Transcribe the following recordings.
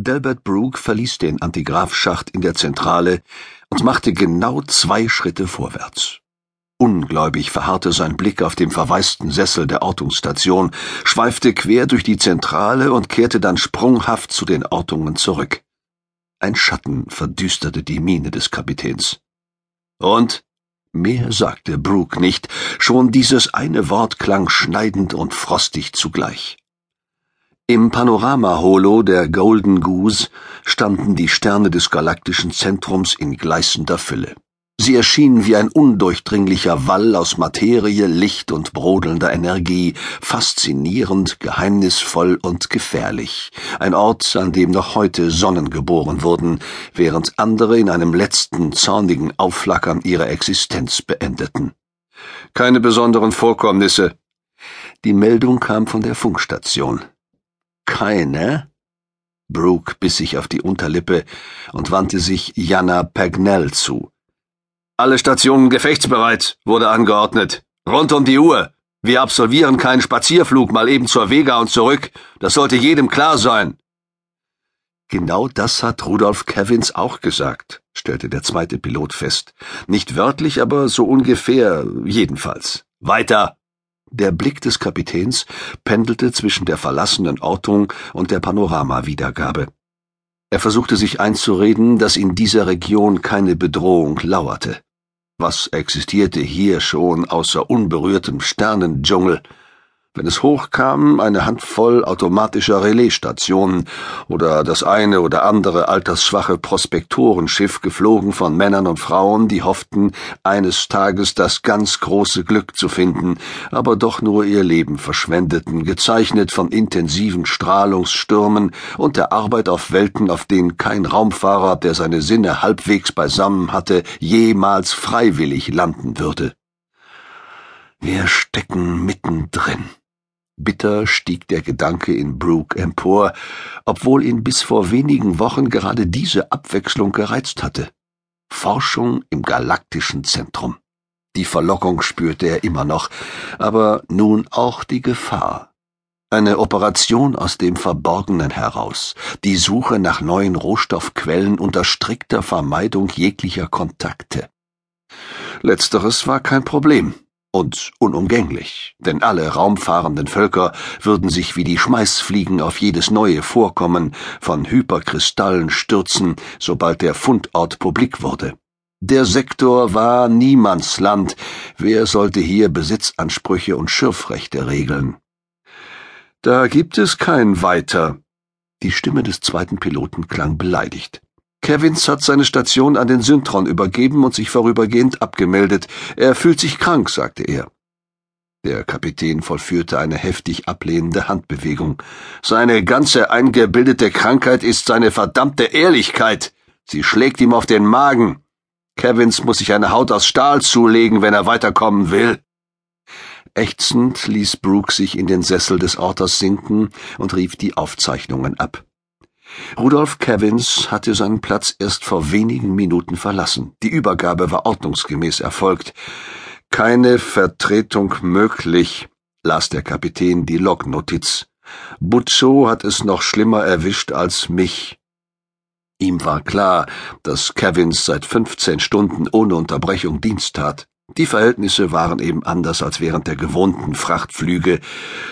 Delbert Brooke verließ den Antigraphschacht in der Zentrale und machte genau zwei Schritte vorwärts. Ungläubig verharrte sein Blick auf dem verwaisten Sessel der Ortungsstation, schweifte quer durch die Zentrale und kehrte dann sprunghaft zu den Ortungen zurück. Ein Schatten verdüsterte die Miene des Kapitäns. Und? Mehr sagte Brooke nicht, schon dieses eine Wort klang schneidend und frostig zugleich. Im Panorama-Holo der Golden Goose standen die Sterne des galaktischen Zentrums in gleißender Fülle. Sie erschienen wie ein undurchdringlicher Wall aus Materie, Licht und brodelnder Energie, faszinierend, geheimnisvoll und gefährlich, ein Ort, an dem noch heute Sonnen geboren wurden, während andere in einem letzten zornigen Aufflackern ihre Existenz beendeten. Keine besonderen Vorkommnisse. Die Meldung kam von der Funkstation keine? Brooke biss sich auf die Unterlippe und wandte sich Jana Pagnell zu. Alle Stationen gefechtsbereit, wurde angeordnet. Rund um die Uhr. Wir absolvieren keinen Spazierflug mal eben zur Vega und zurück. Das sollte jedem klar sein. Genau das hat Rudolf Kevins auch gesagt, stellte der zweite Pilot fest. Nicht wörtlich, aber so ungefähr jedenfalls. Weiter! Der Blick des Kapitäns pendelte zwischen der verlassenen Ortung und der Panoramawiedergabe. Er versuchte sich einzureden, dass in dieser Region keine Bedrohung lauerte. Was existierte hier schon außer unberührtem Sternendschungel? Wenn es hochkam, eine Handvoll automatischer Relaisstationen oder das eine oder andere altersschwache Prospektorenschiff geflogen von Männern und Frauen, die hofften, eines Tages das ganz große Glück zu finden, aber doch nur ihr Leben verschwendeten, gezeichnet von intensiven Strahlungsstürmen und der Arbeit auf Welten, auf denen kein Raumfahrer, der seine Sinne halbwegs beisammen hatte, jemals freiwillig landen würde. Wir stecken mittendrin. Bitter stieg der Gedanke in Brooke empor, obwohl ihn bis vor wenigen Wochen gerade diese Abwechslung gereizt hatte. Forschung im galaktischen Zentrum. Die Verlockung spürte er immer noch, aber nun auch die Gefahr. Eine Operation aus dem Verborgenen heraus, die Suche nach neuen Rohstoffquellen unter strikter Vermeidung jeglicher Kontakte. Letzteres war kein Problem und unumgänglich, denn alle raumfahrenden Völker würden sich wie die Schmeißfliegen auf jedes neue Vorkommen von Hyperkristallen stürzen, sobald der Fundort publik wurde. Der Sektor war Niemandsland, wer sollte hier Besitzansprüche und Schürfrechte regeln? Da gibt es kein Weiter. Die Stimme des zweiten Piloten klang beleidigt. Kevins hat seine Station an den Syntron übergeben und sich vorübergehend abgemeldet. Er fühlt sich krank, sagte er. Der Kapitän vollführte eine heftig ablehnende Handbewegung. Seine ganze eingebildete Krankheit ist seine verdammte Ehrlichkeit. Sie schlägt ihm auf den Magen. Kevins muss sich eine Haut aus Stahl zulegen, wenn er weiterkommen will. Ächzend ließ Brooke sich in den Sessel des Orters sinken und rief die Aufzeichnungen ab. Rudolf Kevins hatte seinen Platz erst vor wenigen Minuten verlassen. Die Übergabe war ordnungsgemäß erfolgt. Keine Vertretung möglich, las der Kapitän die Lognotiz. Butzo hat es noch schlimmer erwischt als mich. Ihm war klar, dass Kevins seit fünfzehn Stunden ohne Unterbrechung Dienst tat. Die Verhältnisse waren eben anders als während der gewohnten Frachtflüge.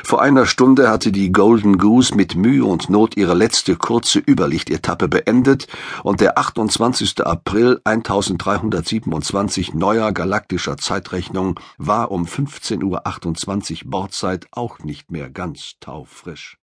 Vor einer Stunde hatte die Golden Goose mit Mühe und Not ihre letzte kurze Überlichtetappe beendet und der 28. April 1327 neuer galaktischer Zeitrechnung war um 15.28 Uhr Bordzeit auch nicht mehr ganz taufrisch.